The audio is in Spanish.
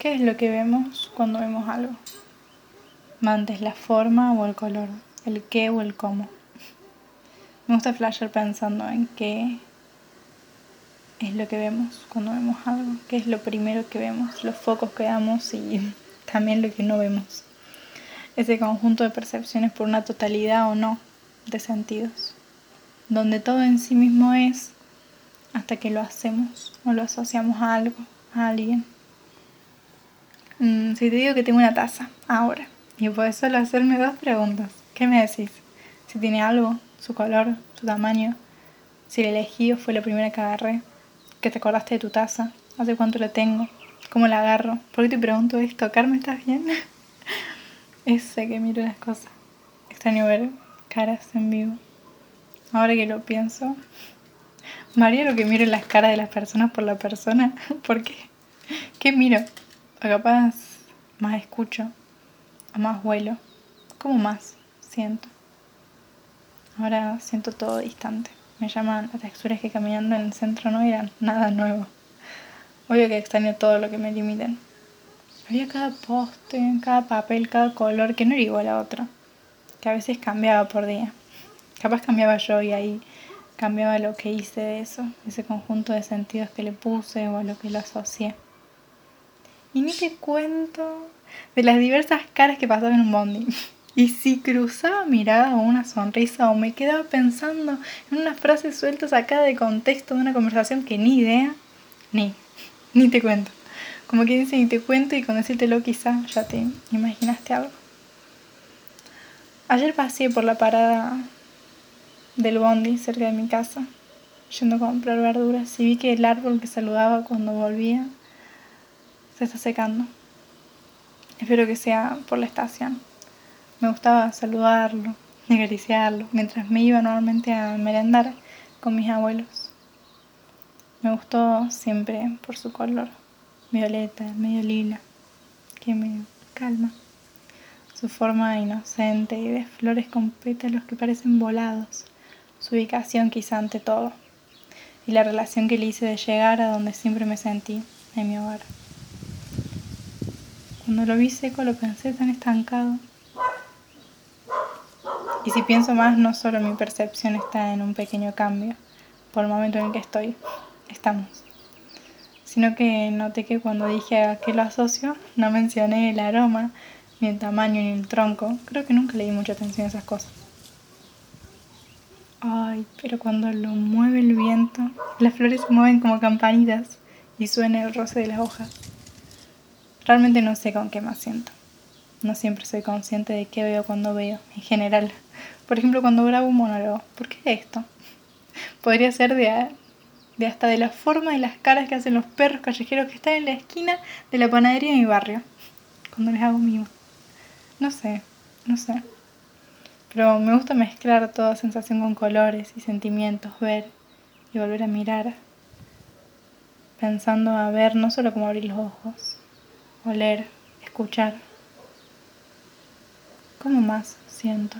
¿Qué es lo que vemos cuando vemos algo? Mantes la forma o el color, el qué o el cómo. Me gusta flasher pensando en qué es lo que vemos cuando vemos algo, qué es lo primero que vemos, los focos que damos y también lo que no vemos. Ese conjunto de percepciones por una totalidad o no de sentidos, donde todo en sí mismo es hasta que lo hacemos o lo asociamos a algo, a alguien. Mm, si te digo que tengo una taza ahora y puedes solo hacerme dos preguntas, ¿qué me decís? Si tiene algo, su color, su tamaño, si la elegí o fue la primera que agarré, que te acordaste de tu taza, hace cuánto la tengo, cómo la agarro, ¿por qué te pregunto esto? ¿Carmen estás bien? Ese que miro las cosas. Extraño ver caras en vivo. Ahora que lo pienso, María lo que miro las caras de las personas por la persona. ¿Por qué? ¿Qué miro? O capaz más escucho, o más vuelo, como más siento. Ahora siento todo distante. Me llaman las texturas que caminando en el centro no eran nada nuevo. Obvio que extraño todo lo que me limiten. Había cada poste, cada papel, cada color que no era igual a otro. Que a veces cambiaba por día. Capaz cambiaba yo y ahí cambiaba lo que hice de eso, ese conjunto de sentidos que le puse o a lo que lo asocié. Y ni te cuento de las diversas caras que pasaban en un bondi. Y si cruzaba mirada o una sonrisa o me quedaba pensando en unas frases sueltas acá de contexto de una conversación que ni idea, ni, ni te cuento. Como que dice, ni te cuento y con decírtelo quizá ya te imaginaste algo. Ayer pasé por la parada del bondi cerca de mi casa, yendo a comprar verduras y vi que el árbol que saludaba cuando volvía se está secando. Espero que sea por la estación. Me gustaba saludarlo acariciarlo mientras me iba normalmente a merendar con mis abuelos. Me gustó siempre por su color, violeta, medio lila, que me calma. Su forma inocente y de flores con pétalos que parecen volados. Su ubicación quizá ante todo. Y la relación que le hice de llegar a donde siempre me sentí, en mi hogar. Cuando lo vi seco lo pensé tan estancado. Y si pienso más, no solo mi percepción está en un pequeño cambio por el momento en el que estoy, estamos, sino que noté que cuando dije a qué lo asocio, no mencioné el aroma, ni el tamaño, ni el tronco. Creo que nunca le di mucha atención a esas cosas. Ay, pero cuando lo mueve el viento, las flores se mueven como campanitas y suena el roce de las hojas. Realmente no sé con qué más siento. No siempre soy consciente de qué veo cuando veo, en general. Por ejemplo, cuando grabo un monólogo. ¿Por qué esto? Podría ser de, de hasta de la forma de las caras que hacen los perros callejeros que están en la esquina de la panadería de mi barrio. Cuando les hago mío. No sé, no sé. Pero me gusta mezclar toda sensación con colores y sentimientos, ver y volver a mirar. Pensando a ver no solo cómo abrir los ojos, oler, escuchar. ¿Cómo más siento?